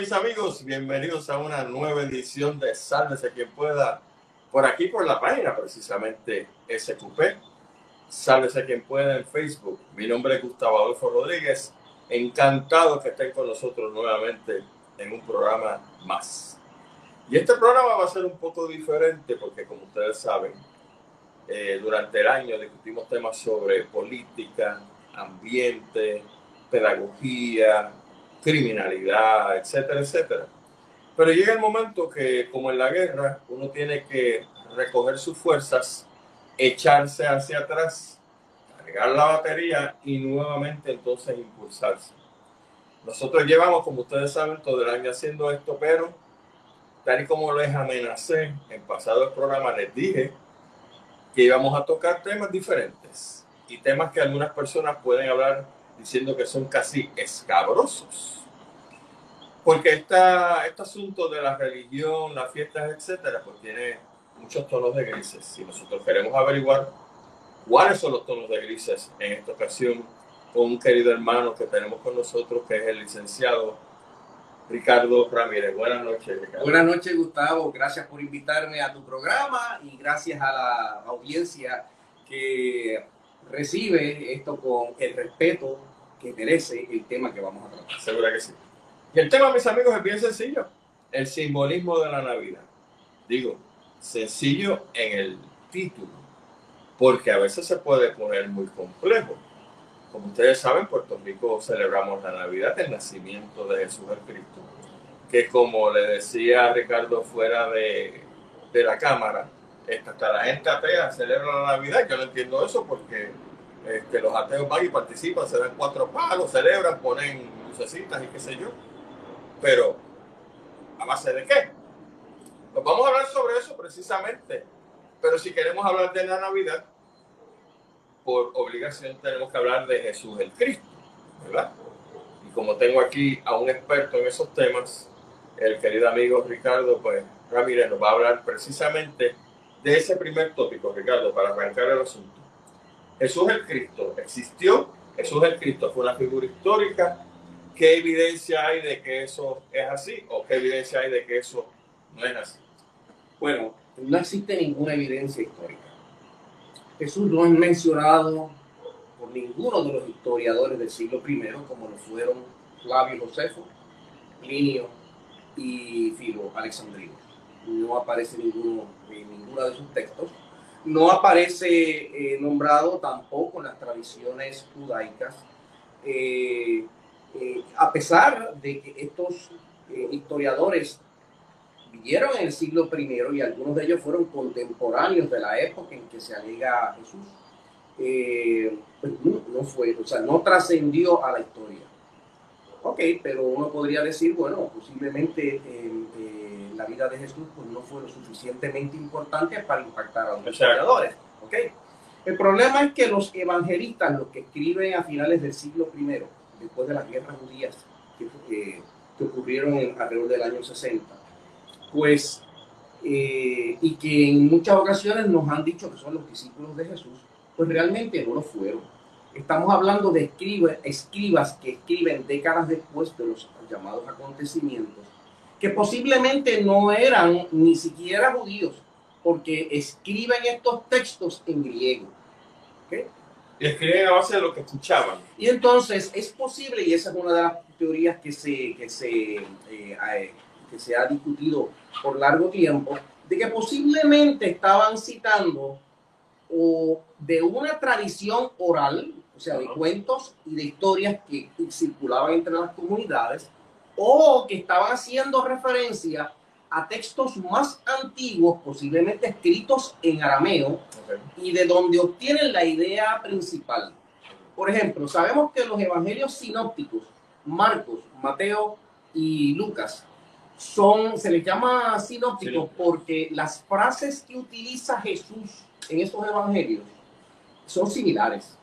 Mis amigos, bienvenidos a una nueva edición de Sálvese quien pueda, por aquí por la página precisamente SQP. Sálvese quien pueda en Facebook. Mi nombre es Gustavo Adolfo Rodríguez. Encantado que estén con nosotros nuevamente en un programa más. Y este programa va a ser un poco diferente porque como ustedes saben, eh, durante el año discutimos temas sobre política, ambiente, pedagogía, criminalidad, etcétera, etcétera. Pero llega el momento que, como en la guerra, uno tiene que recoger sus fuerzas, echarse hacia atrás, cargar la batería y nuevamente entonces impulsarse. Nosotros llevamos, como ustedes saben, todo el año haciendo esto, pero tal y como les amenacé en pasado el programa, les dije que íbamos a tocar temas diferentes y temas que algunas personas pueden hablar diciendo que son casi escabrosos. Porque esta, este asunto de la religión, las fiestas, etcétera, pues tiene muchos tonos de grises. Si nosotros queremos averiguar cuáles son los tonos de grises en esta ocasión, con un querido hermano que tenemos con nosotros, que es el licenciado Ricardo Ramírez. Buenas noches, Ricardo. Buenas noches, Gustavo. Gracias por invitarme a tu programa y gracias a la audiencia que recibe esto con el respeto que merece el tema que vamos a tratar. Segura que sí. Y el tema, mis amigos, es bien sencillo. El simbolismo de la Navidad. Digo, sencillo en el título, porque a veces se puede poner muy complejo. Como ustedes saben, Puerto Rico celebramos la Navidad, el nacimiento de Jesús el Cristo, que como le decía Ricardo fuera de, de la cámara, hasta la gente atea celebra la Navidad. Yo no entiendo eso porque este, los ateos van y participan, se dan cuatro palos, celebran, ponen lucecitas y qué sé yo. Pero, ¿a base de qué? Pues vamos a hablar sobre eso precisamente. Pero si queremos hablar de la Navidad, por obligación tenemos que hablar de Jesús el Cristo, ¿verdad? Y como tengo aquí a un experto en esos temas, el querido amigo Ricardo, pues Ramírez nos va a hablar precisamente de ese primer tópico, Ricardo, para arrancar el asunto. Jesús el Cristo existió, Jesús el Cristo fue una figura histórica. ¿Qué evidencia hay de que eso es así o qué evidencia hay de que eso no es así? Bueno, no existe ninguna evidencia histórica. Jesús no es mencionado por ninguno de los historiadores del siglo I, como lo fueron Flavio Josefo, Plinio y Filo Alexandrino. No aparece ninguno en ninguno de sus textos no aparece eh, nombrado tampoco en las tradiciones judaicas, eh, eh, a pesar de que estos historiadores vivieron en el siglo I y algunos de ellos fueron contemporáneos de la época en que se alega a Jesús, pues no, fue, o sea, no trascendió a la historia. Ok, pero uno podría decir, bueno, posiblemente la vida de Jesús pues, no fue lo suficientemente importante para impactar a los historiadores. ¿okay? El problema es que los evangelistas, los que escriben a finales del siglo I, después de las guerras judías que, que ocurrieron en, alrededor del año 60, pues, eh, y que en muchas ocasiones nos han dicho que son los discípulos de Jesús, pues realmente no lo fueron. Estamos hablando de escribas que escriben décadas después de los llamados acontecimientos que posiblemente no eran ni siquiera judíos, porque escriben estos textos en griego. Y escriben a base de lo que escuchaban. Y entonces es posible, y esa es una de las teorías que se, que se, eh, eh, que se ha discutido por largo tiempo, de que posiblemente estaban citando o de una tradición oral, o sea, de cuentos y de historias que circulaban entre las comunidades, o que estaban haciendo referencia a textos más antiguos, posiblemente escritos en arameo, y de donde obtienen la idea principal. Por ejemplo, sabemos que los evangelios sinópticos, Marcos, Mateo y Lucas, son, se les llama sinópticos porque las frases que utiliza Jesús en estos evangelios son similares.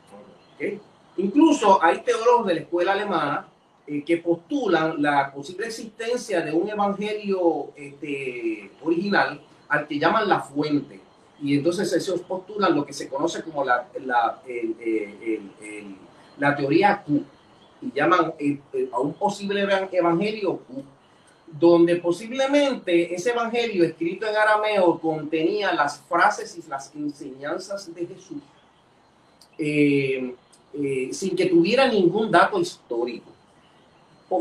Incluso hay teólogos de la escuela alemana eh, que postulan la posible existencia de un evangelio este, original al que llaman la fuente. Y entonces ellos postulan lo que se conoce como la, la, la teoría Q. Y llaman eh, eh, a un posible evangelio Q. donde posiblemente ese evangelio escrito en arameo contenía las frases y las enseñanzas de Jesús sin que tuviera ningún dato histórico.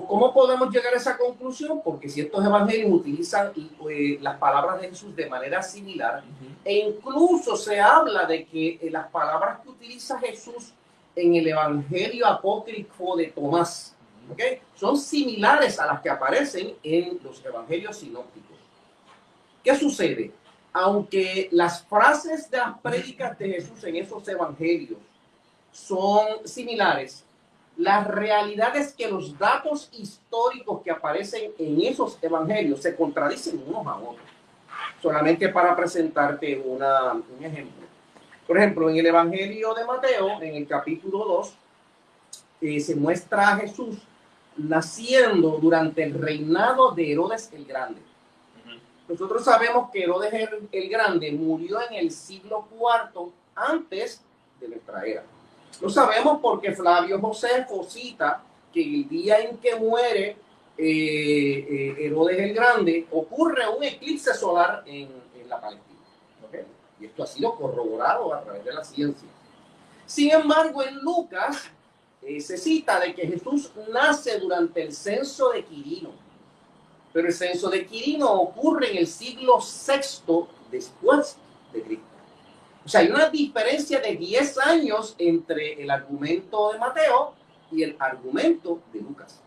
¿Cómo podemos llegar a esa conclusión? Porque si estos evangelios utilizan eh, las palabras de Jesús de manera similar, e incluso se habla de que las palabras que utiliza Jesús en el evangelio apócrifo de Tomás, son similares a las que aparecen en los evangelios sinópticos. ¿Qué sucede? Aunque las frases de las prédicas de Jesús en esos evangelios son similares, la realidad es que los datos históricos que aparecen en esos evangelios se contradicen unos a otros. Solamente para presentarte una, un ejemplo. Por ejemplo, en el Evangelio de Mateo, en el capítulo 2, eh, se muestra a Jesús naciendo durante el reinado de Herodes el Grande. Nosotros sabemos que Herodes el, Grande murió en el siglo IV antes de nuestra era. Lo sabemos porque Flavio José cita que el día en que muere eh, eh, Herodes el Grande ocurre un eclipse solar en, la Palestina. Y esto ha sido corroborado a través de la ciencia. Sin embargo, en Lucas eh, se cita de que Jesús nace durante el censo de Quirino, pero el censo de Quirino ocurre en el siglo VI después de Cristo. O sea, hay una diferencia de 10 años entre el argumento de Mateo y el argumento de Lucas.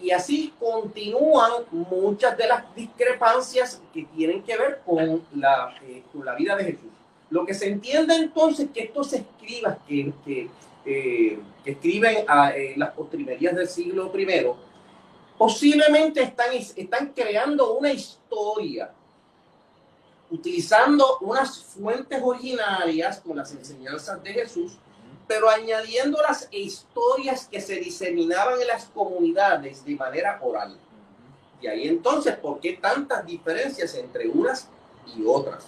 Y así continúan muchas de las discrepancias que tienen que ver con la, eh, con la vida de Jesús. Lo que se entiende entonces que estos escribas que, que eh, que escriben a, eh, las postrimerías del siglo I, posiblemente están, están creando una historia utilizando unas fuentes originarias con las enseñanzas de Jesús, pero añadiendo las historias que se diseminaban en las comunidades de manera oral. Y ahí entonces, ¿por qué tantas diferencias entre unas y otras?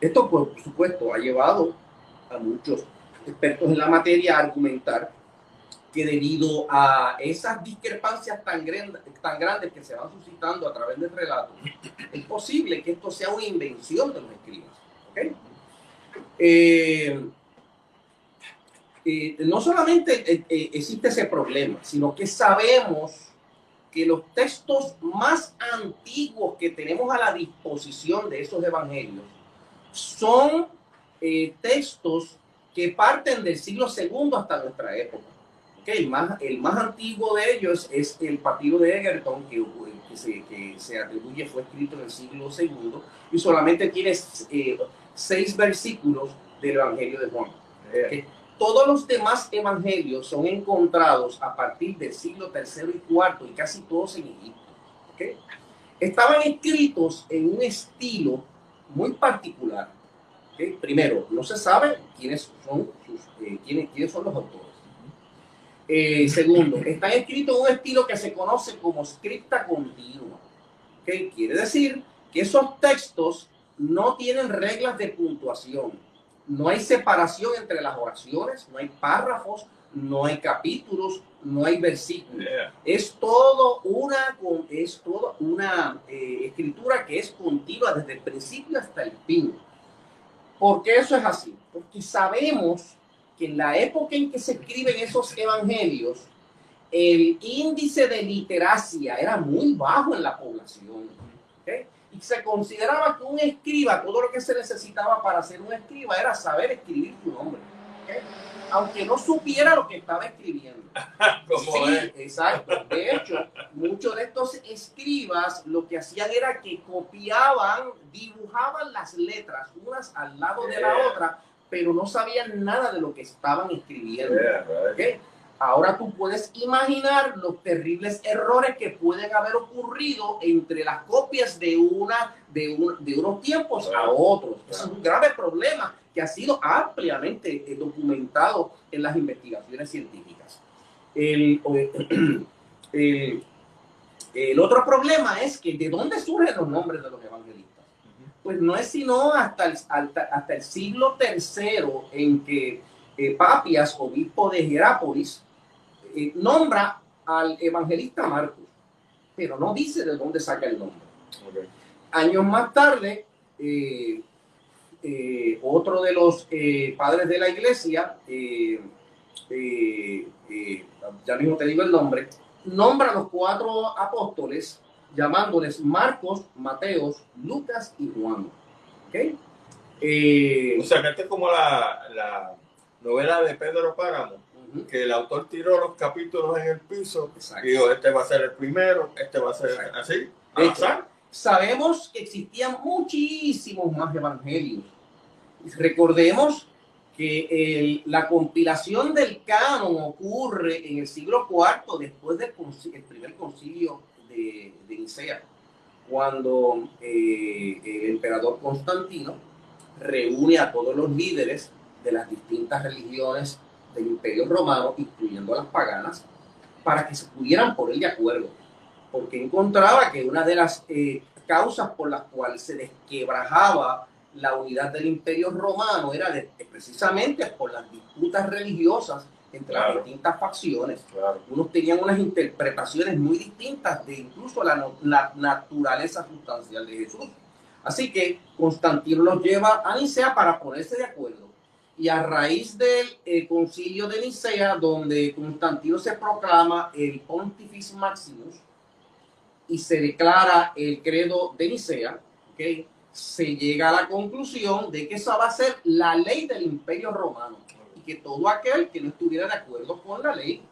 Esto, por supuesto, ha llevado a muchos expertos en la materia argumentar que debido a esas discrepancias tan, tan grandes que se van suscitando a través del relato, es posible que esto sea una invención de los escribas. Eh, eh, no solamente eh, existe ese problema, sino que sabemos que los textos más antiguos que tenemos a la disposición de esos evangelios son textos que parten del siglo II hasta nuestra época. El, más, el más antiguo de ellos es el partido de Egerton, que, que, se, que se atribuye, fue escrito en el siglo II, y solamente tiene eh, seis versículos del Evangelio de Juan. Todos los demás evangelios son encontrados a partir del siglo III y IV, y casi todos en Egipto. Okay. Estaban escritos en un estilo muy particular Primero, no se sabe quiénes son, eh, quiénes, son los autores. Eh, segundo, están escritos en un estilo que se conoce como scripta continua. ¿okay? Quiere decir que esos textos no tienen reglas de puntuación. No hay separación entre las oraciones, no hay párrafos, no hay capítulos, no hay versículos. Es todo una, es todo una eh, escritura que es continua desde el principio hasta el fin. ¿Por qué eso es así? Porque sabemos que en la época en que se escriben esos evangelios, el índice de literacia era muy bajo en la población. Y se consideraba que un escriba, todo lo que se necesitaba para ser un escriba era saber escribir su nombre. Aunque no supiera lo que estaba escribiendo. sí, exacto. De hecho, muchos de estos escribas lo que hacían era que copiaban, dibujaban las letras unas al lado de la otra, pero no sabían nada de lo que estaban escribiendo. Ahora tú puedes imaginar los terribles errores que pueden haber ocurrido entre las copias de, una, de, de unos tiempos a otros. Es un grave problema que ha sido ampliamente eh, documentado en las investigaciones científicas. El, el, otro problema es que de dónde surgen los nombres de los evangelistas. Pues no es sino hasta el, hasta, el siglo III en que eh, Papias, obispo de Jerápolis, eh, nombra al evangelista Marcos. pero no dice de dónde saca el nombre. Años más tarde, eh, eh, otro de los eh, padres de la iglesia, ya mismo te digo el nombre, nombra a los cuatro apóstoles llamándoles Marcos, Mateos, Lucas y Juan. ¿Okay? o sea, que esta es como la, novela de Pedro Páramo, que el autor tiró los capítulos en el piso y dijo, este va a ser el primero, este va a ser así. sabemos que existían muchísimos más evangelios. Recordemos que la compilación del canon ocurre en el siglo IV después del primer concilio de, de Nicea, cuando eh, el emperador Constantino reúne a todos los líderes de las distintas religiones del imperio romano, incluyendo las paganas, para que se pudieran poner de acuerdo, porque encontraba que una de las eh, causas por las cuales se desquebrajaba la unidad del imperio romano era precisamente por las disputas religiosas entre las distintas facciones. Unos tenían unas interpretaciones muy distintas de incluso la, la, naturaleza sustancial de Jesús. Así que Constantino los lleva a Nicea para ponerse de acuerdo. Y a raíz del eh, concilio de Nicea, donde Constantino se proclama el Pontifex Maximus y se declara el credo de Nicea, ¿okay? se llega a la conclusión de que esa va a ser la ley del imperio romano que todo aquel que no estuviera de acuerdo con la ley,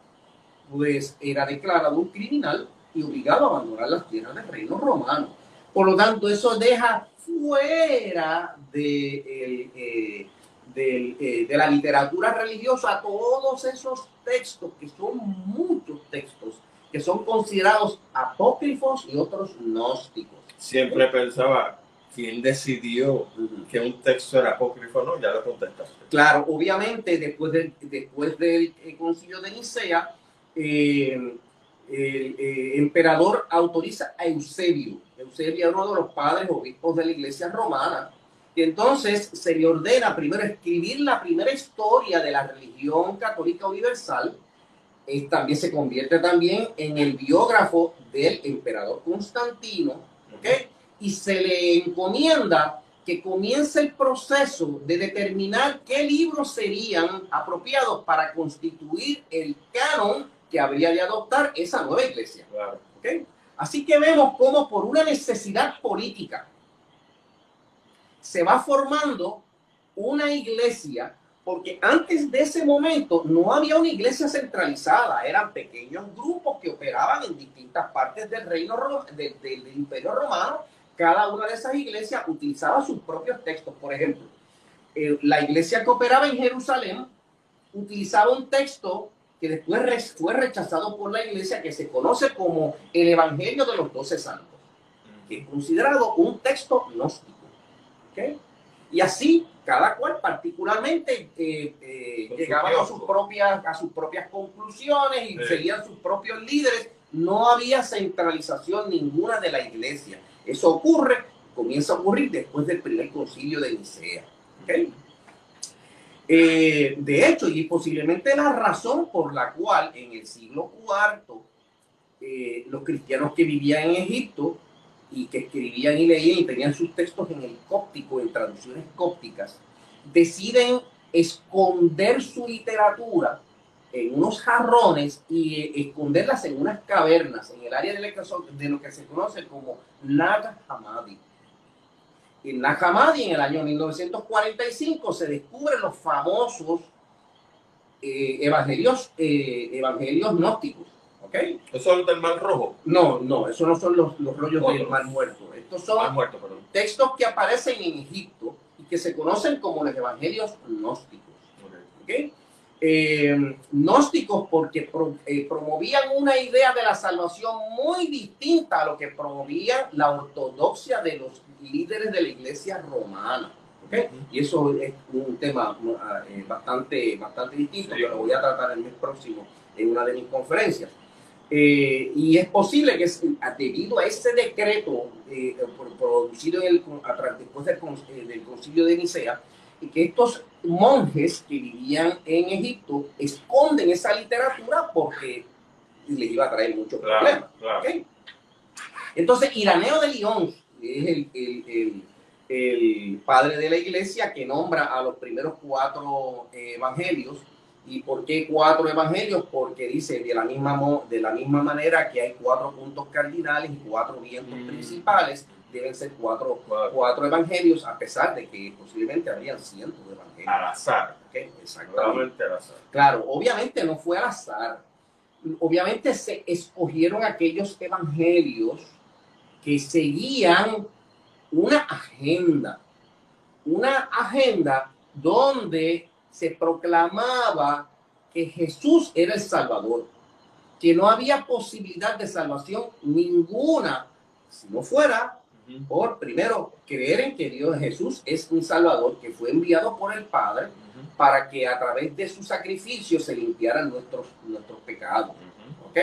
pues era declarado un criminal y obligado a abandonar las tierras del reino romano. Por lo tanto, eso deja fuera de, eh, eh, de la literatura religiosa todos esos textos, que son muchos textos, que son considerados apócrifos y otros gnósticos. Siempre pensaba ¿Quién decidió que un texto era apócrifo o no? Ya lo contestaste. Claro, obviamente después, de, después del eh, concilio de Nicea, eh, el eh, emperador autoriza a Eusebio. Eusebio era uno de los padres obispos de la iglesia romana. Y entonces se le ordena primero escribir la primera historia de la religión católica universal. también se convierte también en el biógrafo del emperador Constantino. ¿okay? Y se le encomienda que comience el proceso de determinar qué libros serían apropiados para constituir el canon que habría de adoptar esa nueva iglesia. Así que vemos cómo por una necesidad política se va formando una iglesia, porque antes de ese momento no había una iglesia centralizada, eran pequeños grupos que operaban en distintas partes del reino del imperio romano cada una de esas iglesias utilizaba sus propios textos. Por ejemplo, eh, la iglesia que operaba en Jerusalén utilizaba un texto que después fue rechazado por la iglesia que se conoce como el Evangelio de los Doce Santos, que es considerado un texto gnóstico. Y así, cada cual particularmente eh, eh, llegaba a sus, propias, a sus propias conclusiones y seguían sus propios líderes. No había centralización ninguna de la iglesia. Eso ocurre, comienza a ocurrir después del primer concilio de Nicea. Eh, de hecho, y posiblemente la razón por la cual en el siglo IV eh, los cristianos que vivían en Egipto y que escribían y leían y tenían sus textos en el cóptico, en traducciones cópticas, deciden esconder su literatura en unos jarrones y eh, esconderlas en unas cavernas en el área de, de lo que se conoce como Nag Hammadi. En Nag Hammadi, en el año 1945, se descubren los famosos eh, evangelios, eh, evangelios gnósticos. ¿okay? ¿Esos son del Mar Rojo? No, no, esos no son los, los rollos del Mar Muerto. Estos son textos que aparecen en Egipto y que se conocen como los evangelios gnósticos. ¿okay? Eh, gnósticos porque eh, promovían una idea de la salvación muy distinta a lo que promovía la ortodoxia de los líderes de la iglesia romana. ¿okay? Y eso es un tema eh, bastante, bastante distinto que lo voy a tratar el mes próximo en una de mis conferencias. Y es posible que debido a ese decreto producido en el, después del, del concilio de Nicea, que estos monjes que vivían en Egipto esconden esa literatura porque les iba a traer muchos problemas. Entonces, Iraneo de León es el, el, el, padre de la iglesia que nombra a los primeros cuatro evangelios. ¿Y por qué cuatro evangelios? Porque dice de la misma, de la misma manera que hay cuatro puntos cardinales y cuatro vientos mm. principales, deben ser cuatro, cuatro evangelios, a pesar de que posiblemente habrían cientos de evangelios. Al azar. Exactamente. Al azar. Claro, obviamente no fue al azar. Obviamente se escogieron aquellos evangelios que seguían una agenda, una agenda donde se proclamaba que Jesús era el Salvador, que no había posibilidad de salvación ninguna si no fuera por, primero, creer en que Dios Jesús es un Salvador que fue enviado por el Padre para que a través de su sacrificio se limpiaran nuestros, nuestros pecados. ¿Ok?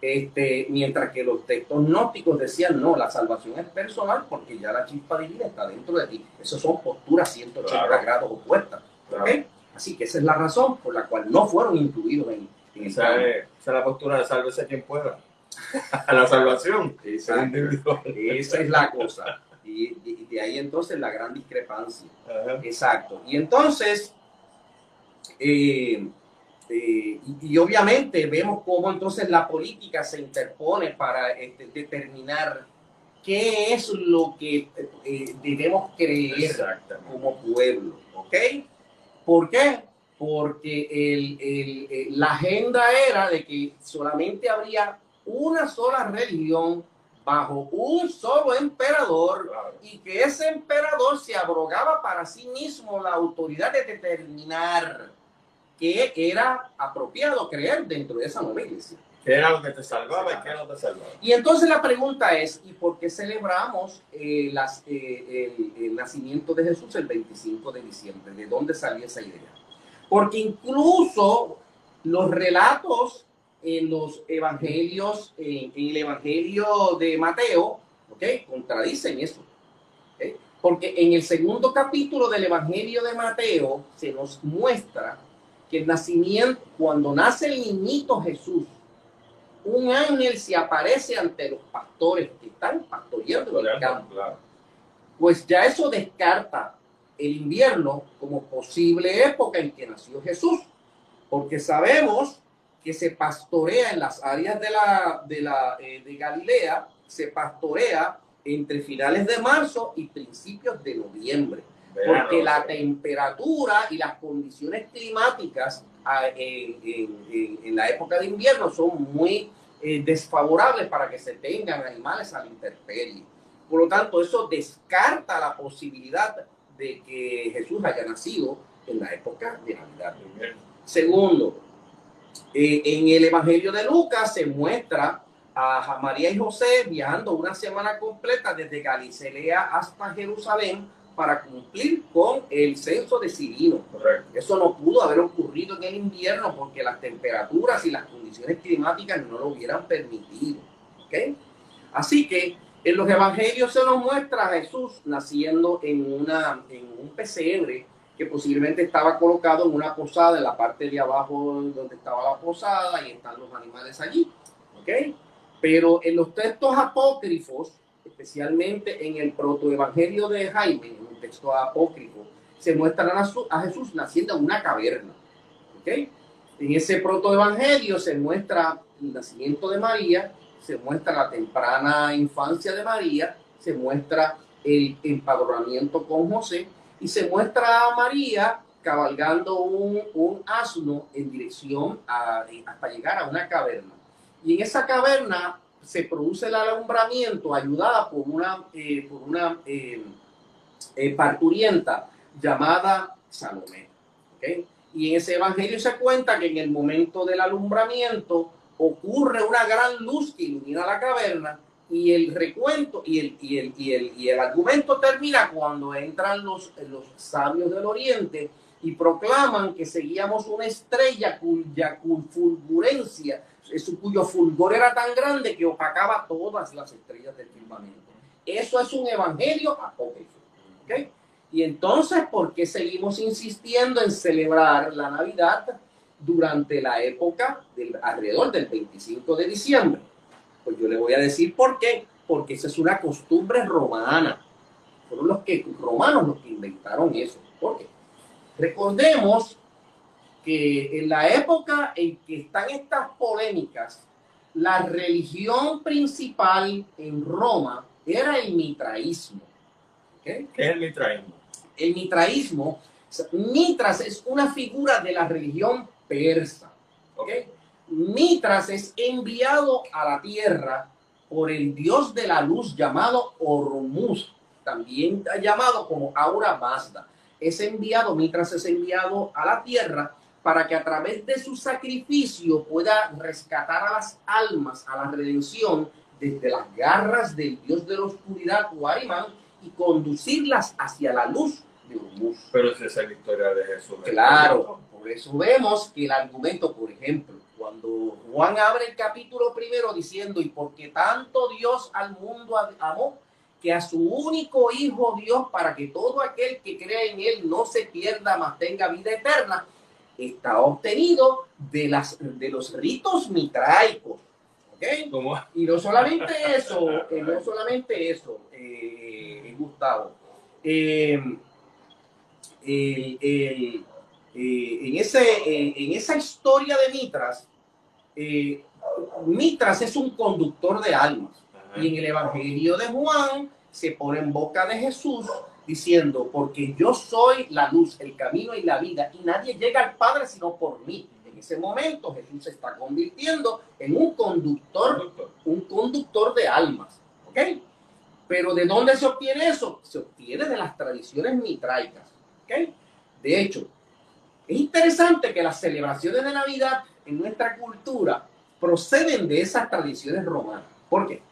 Este, mientras que los textos gnósticos decían, no, la salvación es personal porque ya la chispa divina está dentro de ti. Esas son posturas 180 grados opuestas. Así que esa es la razón por la cual no fueron incluidos en, en esa, es, esa es la postura de sálvese quien pueda. a la salvación. Esa, esa es la cosa. Y, de ahí entonces la gran discrepancia. Exacto. Y entonces, eh, eh, y, obviamente vemos cómo entonces la política se interpone para este, determinar qué es lo que eh, debemos creer como pueblo. ¿Ok? ¿Por qué? Porque el, la agenda era de que solamente habría una sola religión bajo un solo emperador y que ese emperador se abrogaba para sí mismo la autoridad de determinar qué era apropiado creer dentro de esa nueva iglesia. ¿Qué era lo que te salvaba y qué no te salvaba? Y entonces la pregunta es, ¿y por qué celebramos eh, las, eh, el, el, nacimiento de Jesús el 25 de diciembre? ¿De dónde salió esa idea? Porque incluso los relatos en los evangelios, en, el evangelio de Mateo, ¿ok? Contradicen eso. Porque en el segundo capítulo del evangelio de Mateo se nos muestra que el nacimiento, cuando nace el niñito Jesús, un ángel se aparece ante los pastores que están pastoreando el campo. Pues ya eso descarta el invierno como posible época en que nació Jesús, porque sabemos que se pastorea en las áreas de, la, de, la, eh, de Galilea, se pastorea entre finales de marzo y principios de noviembre, porque la temperatura y las condiciones climáticas ah, en, la época de invierno son muy eh, desfavorables para que se tengan animales a la intemperie. Por lo tanto, eso descarta la posibilidad de que Jesús haya nacido en la época de Navidad. Segundo, eh, en el Evangelio de Lucas se muestra a María y José viajando una semana completa desde Galilea hasta Jerusalén para cumplir con el censo de Cirino. Eso no pudo haber ocurrido en el invierno porque las temperaturas y las condiciones climáticas no lo hubieran permitido. ¿okay? Así que en los evangelios se nos muestra a Jesús naciendo en, una, en un pesebre que posiblemente estaba colocado en una posada en la parte de abajo donde estaba la posada y están los animales allí. ¿Ok? Pero en los textos apócrifos, especialmente en el protoevangelio de Jaime, en un texto apócrifo, se muestra a Jesús naciendo en una caverna. ¿Ok? En ese protoevangelio se muestra el nacimiento de María, se muestra la temprana infancia de María, se muestra el empadronamiento con José y se muestra a María cabalgando un, un asno en dirección a, hasta llegar a una caverna. Y en esa caverna se produce el alumbramiento ayudada por una, eh, por una eh, eh, parturienta llamada Salomé. Y en ese evangelio se cuenta que en el momento del alumbramiento ocurre una gran luz que ilumina la caverna y el recuento y el, y el, y el, y el argumento termina cuando entran los, los sabios del oriente y proclaman que seguíamos una estrella cuya fulgurencia, cuyo fulgor era tan grande que opacaba todas las estrellas del firmamento. Eso es un evangelio apócrifo. ¿okay? Y entonces, ¿por qué seguimos insistiendo en celebrar la Navidad durante la época del alrededor del 25 de diciembre? Pues yo le voy a decir por qué. porque esa es una costumbre romana. Fueron los que, romanos los que inventaron eso. ¿Por qué? Recordemos que en la época en que están estas polémicas, la religión principal en Roma era el mitraísmo. ¿Qué es el mitraísmo? El mitraísmo, Mitras es una figura de la religión persa. ¿okay? Mitras es enviado a la tierra por el dios de la luz llamado Hormuz, también llamado como Aura Mazda. Es enviado, Mitras es enviado a la tierra para que a través de su sacrificio pueda rescatar a las almas a la redención desde las garras del dios de la oscuridad, Huarimán, y conducirlas hacia la luz de Hormuz. Pero esa es la historia de Jesús. Claro, por eso vemos que el argumento, por ejemplo, cuando Juan abre el capítulo primero diciendo, y porque tanto Dios al mundo amó, que a su único Hijo Dios, para que todo aquel que crea en Él no se pierda, mas tenga vida eterna, está obtenido de, las, de los ritos mitraicos. ¿okay? Y no solamente eso, eh, no solamente eso, eh, eh Gustavo. Eh, en, ese, en esa historia de Mitras, eh, Mitras es un conductor de almas. Y en el Evangelio de Juan se pone en boca de Jesús diciendo, porque yo soy la luz, el camino y la vida, y nadie llega al Padre sino por mí. En ese momento Jesús se está convirtiendo en un conductor, un conductor de almas. ¿Ok? Pero ¿de dónde se obtiene eso? Se obtiene de las tradiciones mitraicas. ¿Ok? De hecho, es interesante que las celebraciones de Navidad en nuestra cultura proceden de esas tradiciones romanas. ¿Por qué?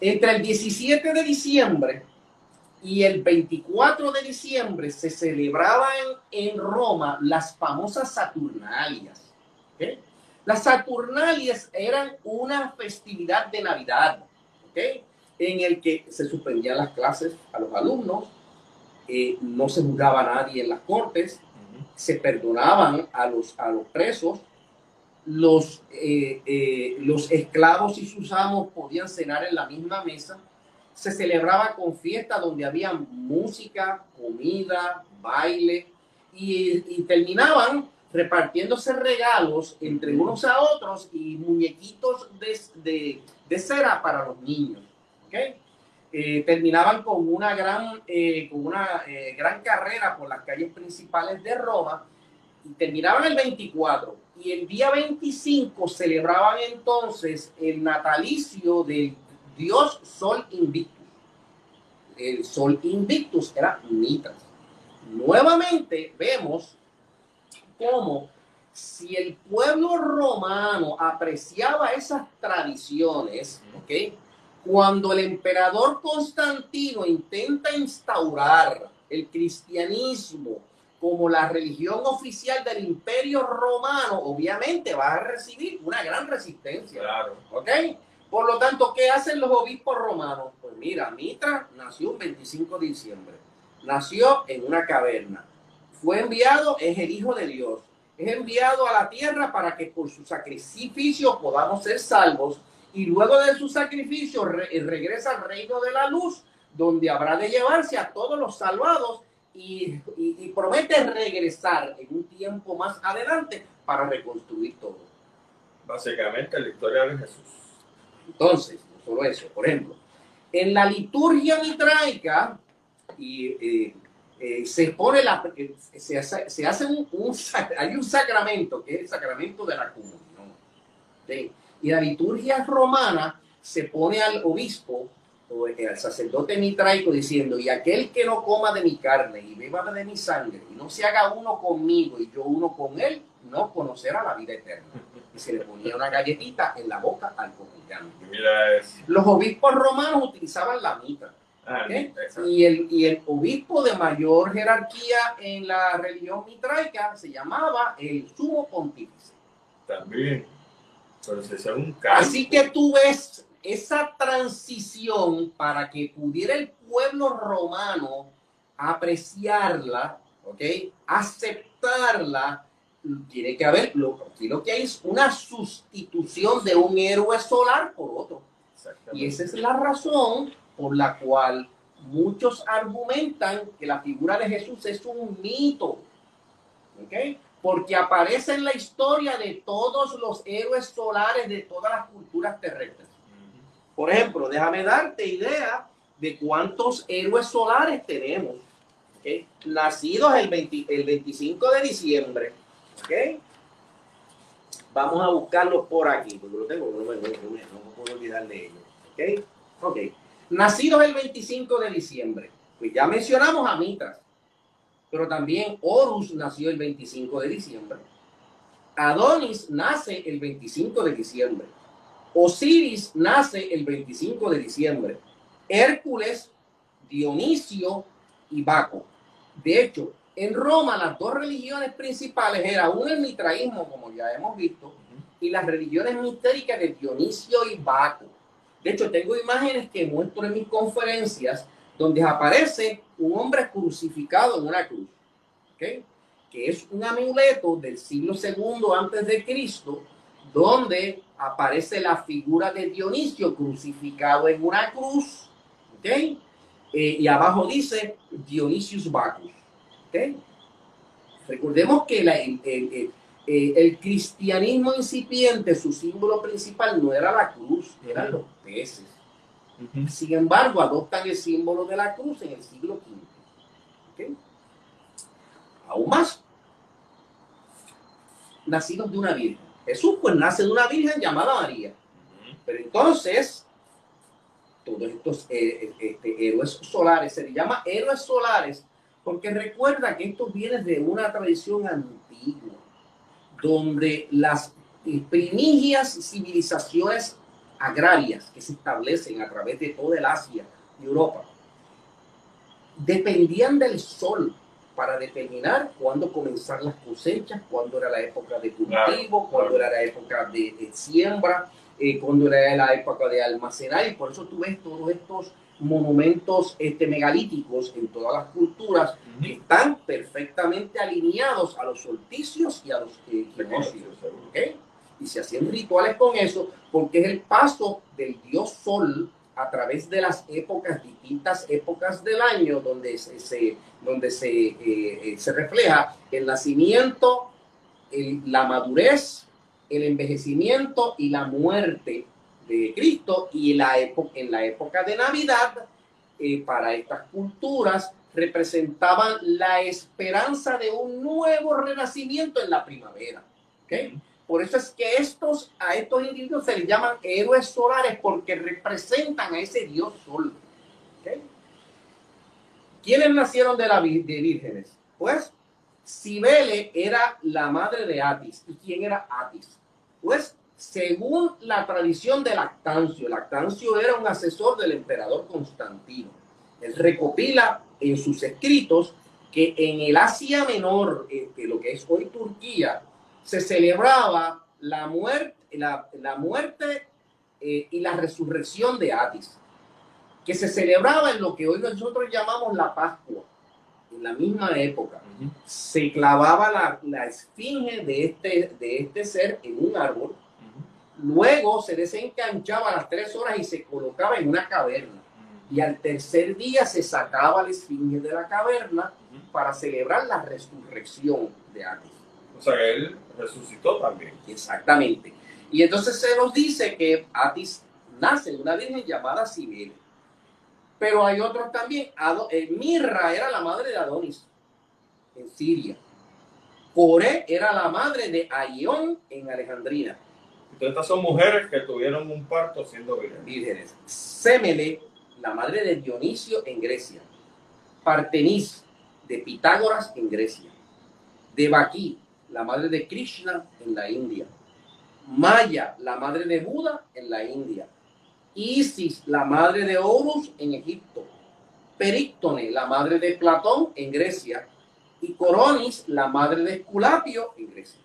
Entre el 17 de diciembre y el 24 de diciembre se celebraban en Roma las famosas Saturnalias. Las Saturnalias eran una festividad de Navidad, en el que se suspendían las clases a los alumnos, eh, no se juzgaba a nadie en las cortes, se perdonaban a los, a los presos, los, eh, eh, los esclavos y sus amos podían cenar en la misma mesa, se celebraba con fiesta donde había música, comida, baile y, terminaban repartiéndose regalos entre unos a otros y muñequitos de, de, cera para los niños. ¿okay? Eh, terminaban con una gran, eh, con una eh, gran carrera por las calles principales de Roma y terminaban el 24 y el día 25 celebraban entonces el natalicio del dios Sol Invictus. El Sol Invictus era Mitras. Nuevamente vemos cómo si el pueblo romano apreciaba esas tradiciones, ¿ok? Cuando el emperador Constantino intenta instaurar el cristianismo como la religión oficial del imperio romano, obviamente va a recibir una gran resistencia. Claro. ¿Ok? Por lo tanto, ¿qué hacen los obispos romanos? Pues mira, Mitra nació el 25 de diciembre. Nació en una caverna. Fue enviado, es el Hijo de Dios. Es enviado a la tierra para que por su sacrificio podamos ser salvos y luego de su sacrificio eh, regresa al reino de la luz, donde habrá de llevarse a todos los salvados y, promete regresar en un tiempo más adelante para reconstruir todo. Básicamente la historia de Jesús. Entonces, no solo eso, por ejemplo, en la liturgia mitraica y, eh, eh, se pone la, se hace, se hace un, hay un sacramento que es el sacramento de la comunión. Y la liturgia romana se pone al obispo o al sacerdote mitraico diciendo, y aquel que no coma de mi carne y beba de mi sangre y no se haga uno conmigo y yo uno con él, no conocerá la vida eterna. Y se le ponía una galletita en la boca al congregante. Los obispos romanos utilizaban la mitra. Ah, y, el, y el obispo de mayor jerarquía en la religión mitraica se llamaba el sumo pontífice. También. Así que tú ves esa transición para que pudiera el pueblo romano apreciarla, ¿ok? Aceptarla, tiene que haber, lo, lo que hay es una sustitución de un héroe solar por otro. Y esa es la razón por la cual muchos argumentan que la figura de Jesús es un mito. ¿Ok? Porque aparece en la historia de todos los héroes solares de todas las culturas terrestres. Por ejemplo, déjame darte idea de cuántos héroes solares tenemos. ¿okay? Nacidos el, 20 el 25 de diciembre. ¿ok? Vamos a buscarlos por aquí, porque lo tengo, no me, no, me, puedo olvidar de ellos. ¿ok? Ok. Nacidos el 25 de diciembre. Pues ya mencionamos a Mitras, pero también Horus nació el 25 de diciembre. Adonis nace el 25 de diciembre. Osiris nace el 25 de diciembre. Hércules, Dionisio y Baco. De hecho, en Roma las dos religiones principales eran uno el mitraísmo, como ya hemos visto, y las religiones mistéricas de Dionisio y Baco. De hecho, tengo imágenes que muestro en mis conferencias donde aparece un hombre crucificado en una cruz, que es un amuleto del siglo segundo antes de Cristo, donde aparece la figura de Dionisio crucificado en una cruz. Eh, y abajo dice Dionisius Bacchus. Recordemos que el, el, el, cristianismo incipiente, su símbolo principal no era la cruz, eran los peces. Uh -huh. Sin embargo, adoptan el símbolo de la cruz en el siglo V. ¿okay? Aún más, nacidos de una virgen. Jesús pues nace de una virgen llamada María. Pero entonces, todos estos eh, este, héroes solares, se les llama héroes solares porque recuerda que esto viene de una tradición antigua, donde las primigias civilizaciones agrarias que se establecen a través de toda el Asia y Europa dependían del sol para determinar cuándo comenzar las cosechas, cuándo era la época de cultivo, claro, cuándo claro. era la época de, de siembra, eh, cuándo era la época de almacenar, y por eso tú ves todos estos monumentos este, megalíticos en todas las culturas uh -huh. que están perfectamente alineados a los solsticios y a los eh, equinoccios. ¿okay? Y se hacían rituales con eso porque es el paso del dios sol a través de las épocas, distintas épocas del año, donde se, donde se, eh, se refleja el nacimiento, la madurez, el envejecimiento y la muerte de Cristo. Y la época, en la época de Navidad, eh, para estas culturas, representaban la esperanza de un nuevo renacimiento en la primavera. ¿okay? Por eso es que estos, a estos individuos se les llaman héroes solares porque representan a ese dios sol. ¿Quiénes nacieron de, la, de vírgenes? Pues Cibele era la madre de Atis. ¿Y quién era Atis? Pues según la tradición de Lactancio, Lactancio era un asesor del emperador Constantino. Él recopila en sus escritos que en el Asia Menor, eh, lo que es hoy Turquía, se celebraba la muerte, la, la muerte eh, y la resurrección de Atis, que se celebraba en lo que hoy nosotros llamamos la Pascua, en la misma época. Uh -huh. Se clavaba la, la, esfinge de este, de este ser en un árbol, uh -huh. luego se desencanchaba a las tres horas y se colocaba en una caverna. Uh -huh. Y al tercer día se sacaba la esfinge de la caverna para celebrar la resurrección de Atis. O sea él resucitó también. Exactamente. Y entonces se nos dice que Atis nace de una virgen llamada Cibele. Pero hay otros también. Eh, Mirra era la madre de Adonis en Siria. Coré era la madre de Aión en Alejandrina. Entonces estas son mujeres que tuvieron un parto siendo vírgenes. vírgenes. Semele, la madre de Dionisio en Grecia. Partenis, de Pitágoras en Grecia. De Baqui, la madre de Krishna en la India. Maya, la madre de Buda en la India. Isis, la madre de Horus en Egipto. Períctone, la madre de Platón en Grecia. Y Coronis, la madre de Esculapio en Grecia.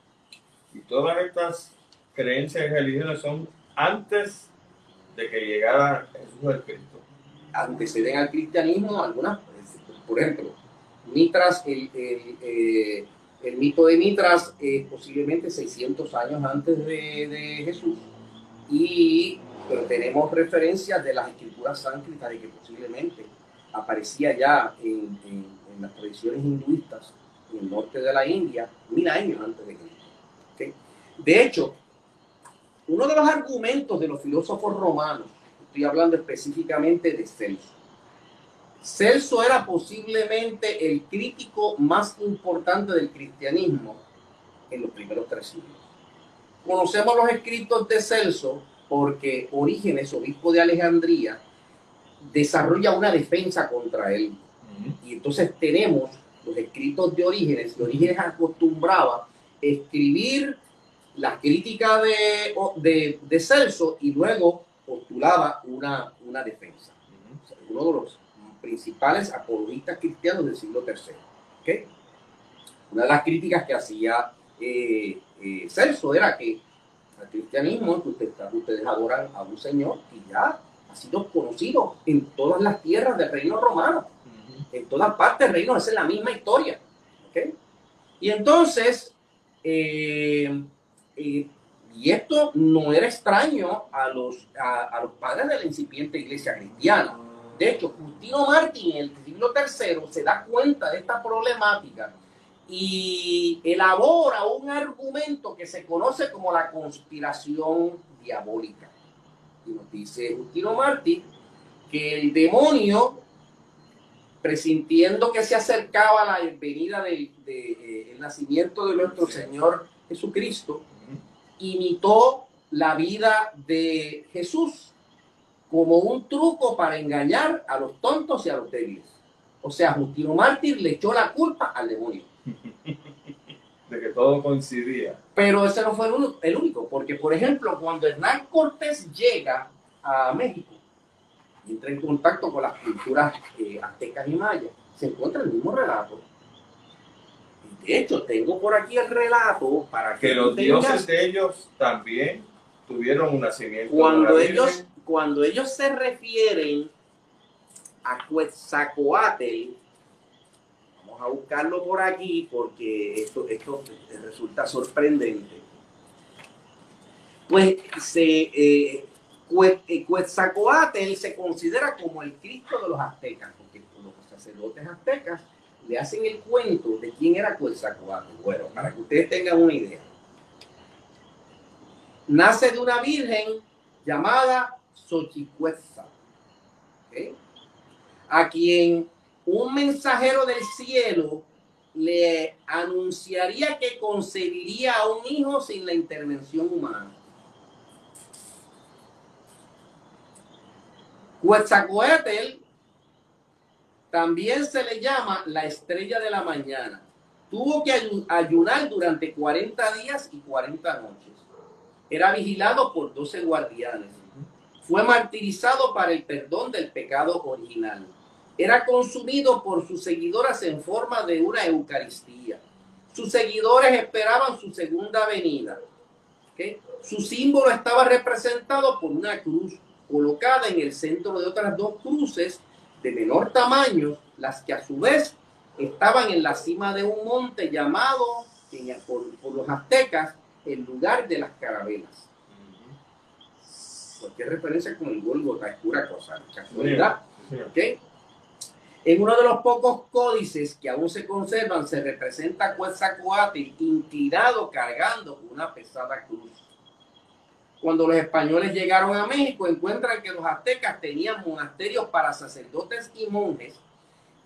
Y todas estas creencias y religiones son antes de que llegara Jesús el Cristo. Anteceden al cristianismo algunas, por ejemplo, Mitras, el, el, eh, el mito de Mitras es posiblemente 600 años antes de, Jesús y pero tenemos referencias de las escrituras sánscritas de que posiblemente aparecía ya en, en, las tradiciones hinduistas en el norte de la India mil años antes de Cristo. De hecho, uno de los argumentos de los filósofos romanos, estoy hablando específicamente de Celso, Celso era posiblemente el crítico más importante del cristianismo en los primeros tres siglos. Conocemos los escritos de Celso porque Orígenes, obispo de Alejandría, desarrolla una defensa contra él. Y entonces tenemos los escritos de Orígenes, que Orígenes acostumbraba escribir la crítica de, de, Celso y luego postulaba una, una defensa. uno de los principales apologistas cristianos del siglo III. Una de las críticas que hacía eh, eh, Celso era que el cristianismo, que ustedes adoran a un Señor y ya ha sido conocido en todas las tierras del reino romano, en todas partes del reino, esa es la misma historia. Y entonces, eh, y esto no era extraño a los, a los padres de la incipiente iglesia cristiana de hecho, Justino Martín en el siglo III se da cuenta de esta problemática y elabora un argumento que se conoce como la conspiración diabólica. Y nos dice Justino Martín que el demonio, presintiendo que se acercaba la venida del de, nacimiento de nuestro Señor Jesucristo, imitó la vida de Jesús como un truco para engañar a los tontos y a los débiles. O sea, Justino Mártir le echó la culpa al demonio. De que todo coincidía. Pero ese no fue el único, porque por ejemplo, cuando Hernán Cortés llega a México, entra en contacto con las culturas eh, aztecas y mayas, se encuentra el mismo relato. De hecho, tengo por aquí el relato para que, que los dioses de ellos también tuvieron un nacimiento. Cuando ellos cuando ellos se refieren a Quetzalcoatl, vamos a buscarlo por aquí porque esto, esto resulta sorprendente. Pues se, eh, eh, se considera como el Cristo de los aztecas, porque los sacerdotes aztecas le hacen el cuento de quién era Quetzalcoatl. Bueno, para que ustedes tengan una idea. Nace de una virgen llamada Xochicuetza, a quien un mensajero del cielo le anunciaría que concebiría a un hijo sin la intervención humana. Quetzalcoatl también se le llama la estrella de la mañana. Tuvo que ayunar durante 40 días y 40 noches. Era vigilado por 12 guardianes fue martirizado para el perdón del pecado original. Era consumido por sus seguidoras en forma de una Eucaristía. Sus seguidores esperaban su segunda venida. Su símbolo estaba representado por una cruz colocada en el centro de otras dos cruces de menor tamaño, las que a su vez estaban en la cima de un monte llamado por, por los aztecas el lugar de las carabelas cualquier referencia con el Golgota es pura cosa, casualidad. En uno de los pocos códices que aún se conservan se representa a Quetzalcoatl inclinado cargando una pesada cruz. Cuando los españoles llegaron a México encuentran que los aztecas tenían monasterios para sacerdotes y monjes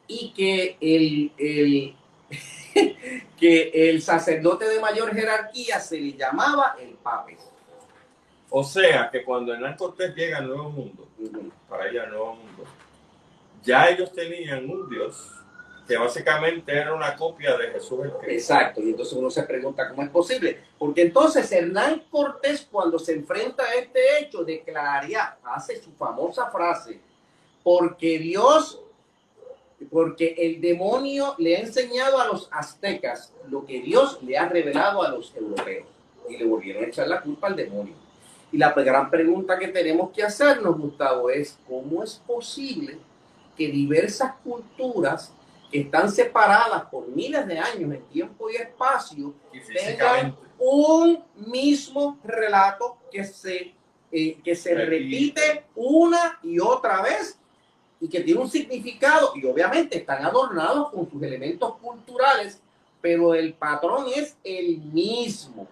y que el, el que el sacerdote de mayor jerarquía se le llamaba el papes. O sea que cuando Hernán Cortés llega al Nuevo Mundo, para ir al Nuevo Mundo, ya ellos tenían un Dios que básicamente era una copia de Jesús el Cristo. Exacto, y entonces uno se pregunta cómo es posible, porque entonces Hernán Cortés cuando se enfrenta a este hecho declararía, hace su famosa frase, porque Dios, porque el demonio le ha enseñado a los aztecas lo que Dios le ha revelado a los europeos, y le volvieron a echar la culpa al demonio. Y la gran pregunta que tenemos que hacernos, Gustavo, es cómo es posible que diversas culturas que están separadas por miles de años en tiempo y espacio tengan un mismo relato que se, eh, que se repite una y otra vez y que tiene un significado y obviamente están adornados con sus elementos culturales, pero el patrón es el mismo.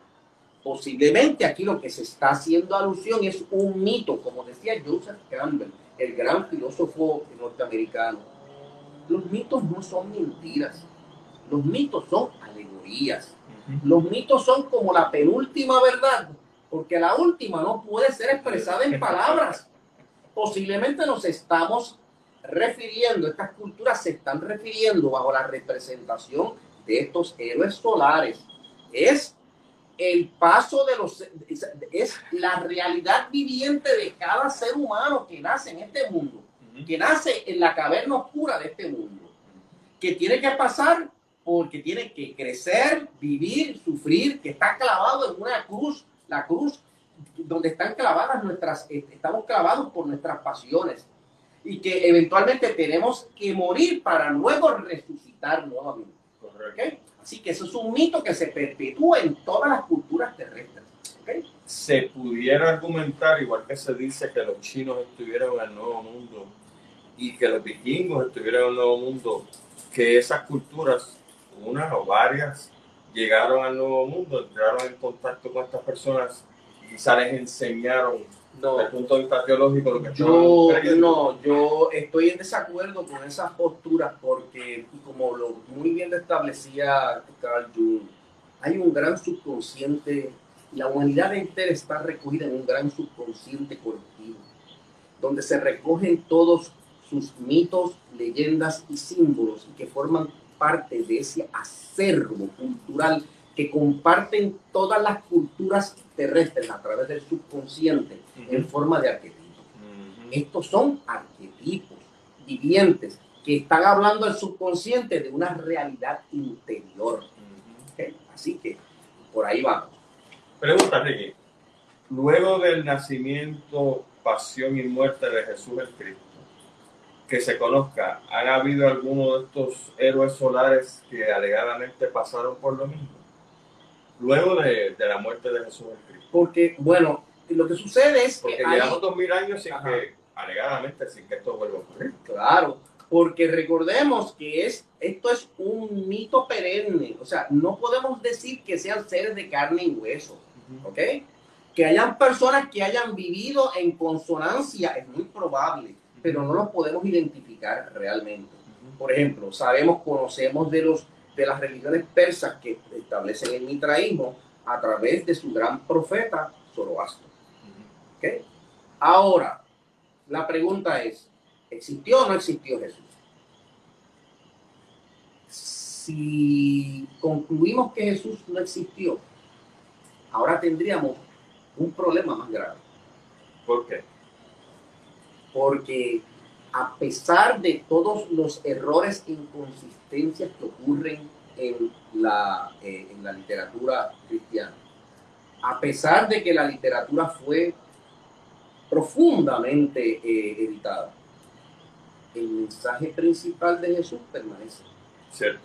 Posiblemente aquí lo que se está haciendo alusión es un mito, como decía Joseph Campbell, el gran filósofo norteamericano. Los mitos no son mentiras, los mitos son alegorías. Los mitos son como la penúltima verdad, porque la última no puede ser expresada en palabras. Posiblemente nos estamos refiriendo, estas culturas se están refiriendo bajo la representación de estos héroes solares. Es el paso de los, es la realidad viviente de cada ser humano que nace en este mundo, que nace en la caverna oscura de este mundo, que tiene que pasar porque tiene que crecer, vivir, sufrir, que está clavado en una cruz, la cruz donde están clavadas nuestras, estamos clavados por nuestras pasiones y que eventualmente tenemos que morir para luego resucitar nuevamente. Así que eso es un mito que se perpetúa en todas las culturas terrestres. Se pudiera argumentar, igual que se dice que los chinos estuvieron en el Nuevo Mundo y que los vikingos estuvieron en el Nuevo Mundo, que esas culturas, unas o varias, llegaron al Nuevo Mundo, entraron en contacto con estas personas y quizás les enseñaron no, desde el punto de vista teológico lo que yo no yo estoy en desacuerdo con esas posturas porque como lo muy bien establecía Carl Jung hay un gran subconsciente la humanidad entera está recogida en un gran subconsciente colectivo donde se recogen todos sus mitos leyendas y símbolos y que forman parte de ese acervo cultural que comparten todas las culturas terrestres a través del subconsciente en forma de arquetipos. Estos son arquetipos vivientes que están hablando al subconsciente de una realidad interior. Así que por ahí vamos. Pregunta, Ricky. Luego del nacimiento, pasión y muerte de Jesús el Cristo, que se conozca, ¿han habido algunos de estos héroes solares que alegadamente pasaron por lo mismo? Luego de, de la muerte de Jesús Cristo. Porque, bueno, lo que sucede es porque que. llevamos dos mil años sin que, alegadamente, sin que esto vuelva a ocurrir. Claro, porque recordemos que es, esto es un mito perenne. O sea, no podemos decir que sean seres de carne y hueso. ¿Ok? Que hayan personas que hayan vivido en consonancia es muy probable, pero no los podemos identificar realmente. Por ejemplo, sabemos, conocemos de los de las religiones persas que establecen el mitraísmo a través de su gran profeta Zoroastro. Ahora, la pregunta es, ¿existió o no existió Jesús? Si concluimos que Jesús no existió, ahora tendríamos un problema más grave. ¿Por qué? Porque a pesar de todos los errores e inconsistencias que ocurren en la, eh, en la literatura cristiana, a pesar de que la literatura fue profundamente eh, editada, el mensaje principal de Jesús permanece. Cierto.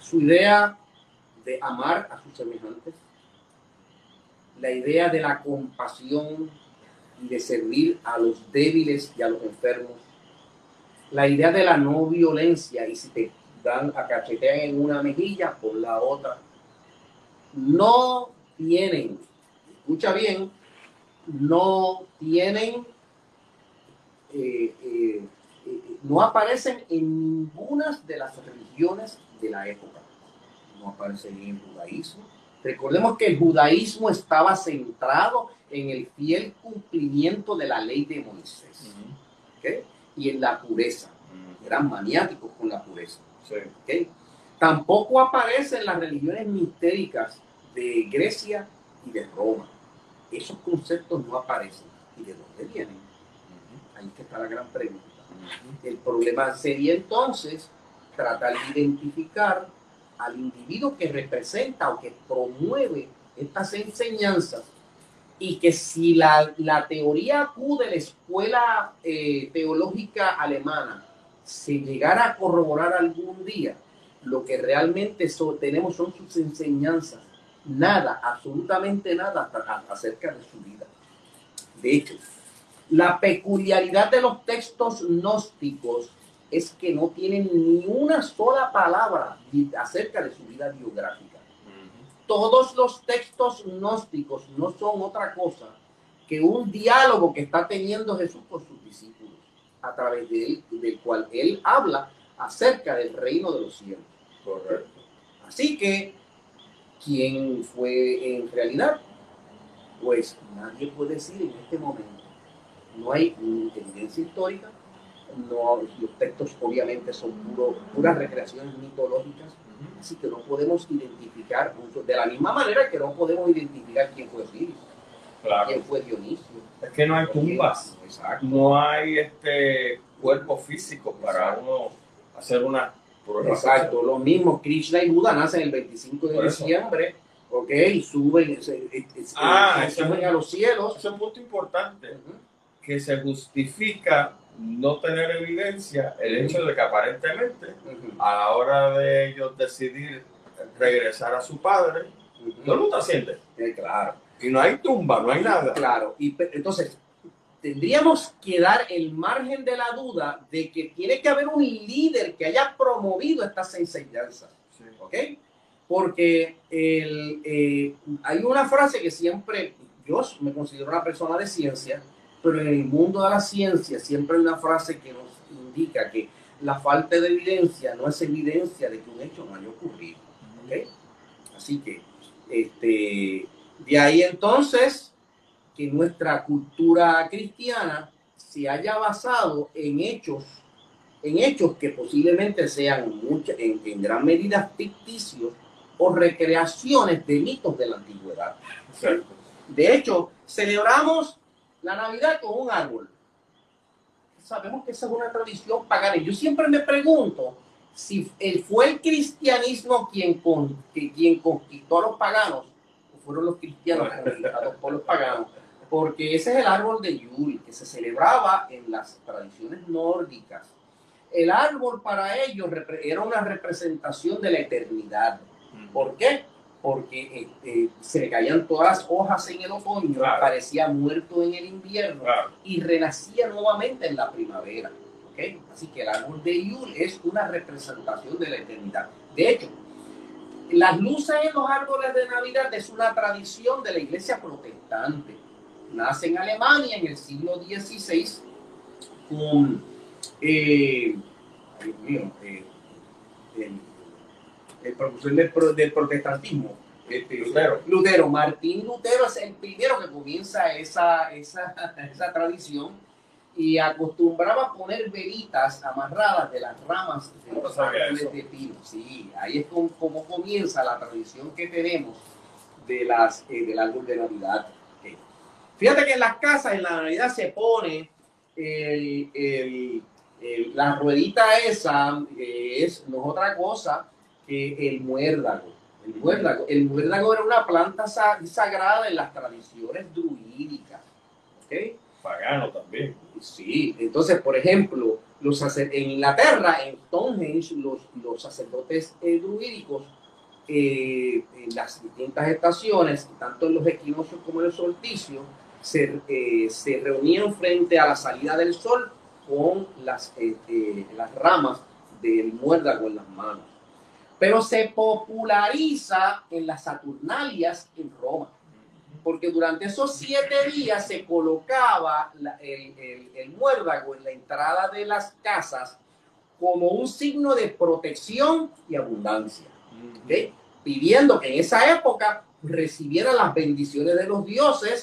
Su idea de amar a sus semejantes, la idea de la compasión y de servir a los débiles y a los enfermos, la idea de la no violencia y si te dan a cachetear en una mejilla por la otra, no tienen, escucha bien, no tienen, eh, eh, eh, no aparecen en ninguna de las religiones de la época. No aparecen en el judaísmo. Recordemos que el judaísmo estaba centrado en el fiel cumplimiento de la ley de Moisés y en la pureza. Eran maniáticos con la pureza. Tampoco aparecen las religiones mistéricas de Grecia y de Roma. Esos conceptos no aparecen. ¿Y de dónde vienen? Ahí está la gran pregunta. El problema sería entonces tratar de identificar al individuo que representa o que promueve estas enseñanzas y que si la, teoría Q de la escuela eh, teológica alemana se llegara a corroborar algún día, lo que realmente tenemos son sus enseñanzas, nada, absolutamente nada acerca de su vida. De hecho, la peculiaridad de los textos gnósticos es que no tienen ni una sola palabra acerca de su vida biográfica. Todos los textos gnósticos no son otra cosa que un diálogo que está teniendo Jesús con sus discípulos, a través de él, del cual él habla acerca del reino de los cielos. Correcto. Así que, ¿quién fue en realidad? Pues nadie puede decir en este momento. No hay ni evidencia histórica, no, los textos obviamente son puras recreaciones mitológicas, así que no podemos identificar, de la misma manera que no podemos identificar quién fue Osiris, quién fue Dionisio. Es que no hay tumbas, no hay este cuerpo físico para uno hacer una prueba. Exacto, lo mismo, Krishna y Buda nacen el 25 de diciembre, ok, y suben, ah, suben a los cielos. Es un punto importante, que se justifica no tener evidencia el hecho de que aparentemente a la hora de ellos decidir regresar a su padre, no lo está haciendo. claro. Y no hay tumba, no hay nada. Claro. Y entonces, tendríamos que dar el margen de la duda de que tiene que haber un líder que haya promovido estas enseñanzas. ¿Ok? Porque el, eh, hay una frase que siempre, yo me considero una persona de ciencia, pero en el mundo de la ciencia siempre hay una frase que nos indica que la falta de evidencia no es evidencia de que un hecho no haya ocurrido. Así que, este, de ahí entonces que nuestra cultura cristiana se haya basado en hechos, en hechos que posiblemente sean en, en gran medida ficticios o recreaciones de mitos de la antigüedad. De hecho, celebramos la Navidad con un árbol. Sabemos que esa es una tradición pagana. Yo siempre me pregunto si fue el cristianismo quien, con, quien conquistó a los paganos o fueron los cristianos conquistados por los paganos. Porque ese es el árbol de Yule, que se celebraba en las tradiciones nórdicas. El árbol para ellos era una representación de la eternidad. ¿Por qué? Porque este, se le caían todas las hojas en el otoño, parecía muerto en el invierno y renacía nuevamente en la primavera. ¿okay? Así que el árbol de Yule es una representación de la eternidad. De hecho, las luces en los árboles de Navidad es una tradición de la iglesia protestante. Nace en Alemania en el siglo XVI con, eh, Dios mío, eh, el profesor del, protestantismo, este, Lutero. Lutero. Martín Lutero es el primero que comienza esa, esa, esa tradición y acostumbraba a poner velitas amarradas de las ramas de los árboles de pino. Sí, ahí es como, comienza la tradición que tenemos de las, eh, del árbol de Navidad. Fíjate que en las casas en la Navidad se pone el, el, la ruedita esa, que es no es otra cosa el muérdago. El muérdago, el muérdago era una planta sagrada en las tradiciones druídicas. ¿okay? Pagano también. Sí, entonces, por ejemplo, los en Inglaterra, en Stonehenge, los, los sacerdotes eh, druídicos, eh, en las distintas estaciones, tanto en los equinoccios como en el solsticio, se, eh, se reunían frente a la salida del sol con las, las ramas del muérdago en las manos pero se populariza en las Saturnalias en Roma, porque durante esos siete días se colocaba el, el, muérdago en la entrada de las casas como un signo de protección y abundancia, pidiendo que en esa época recibiera las bendiciones de los dioses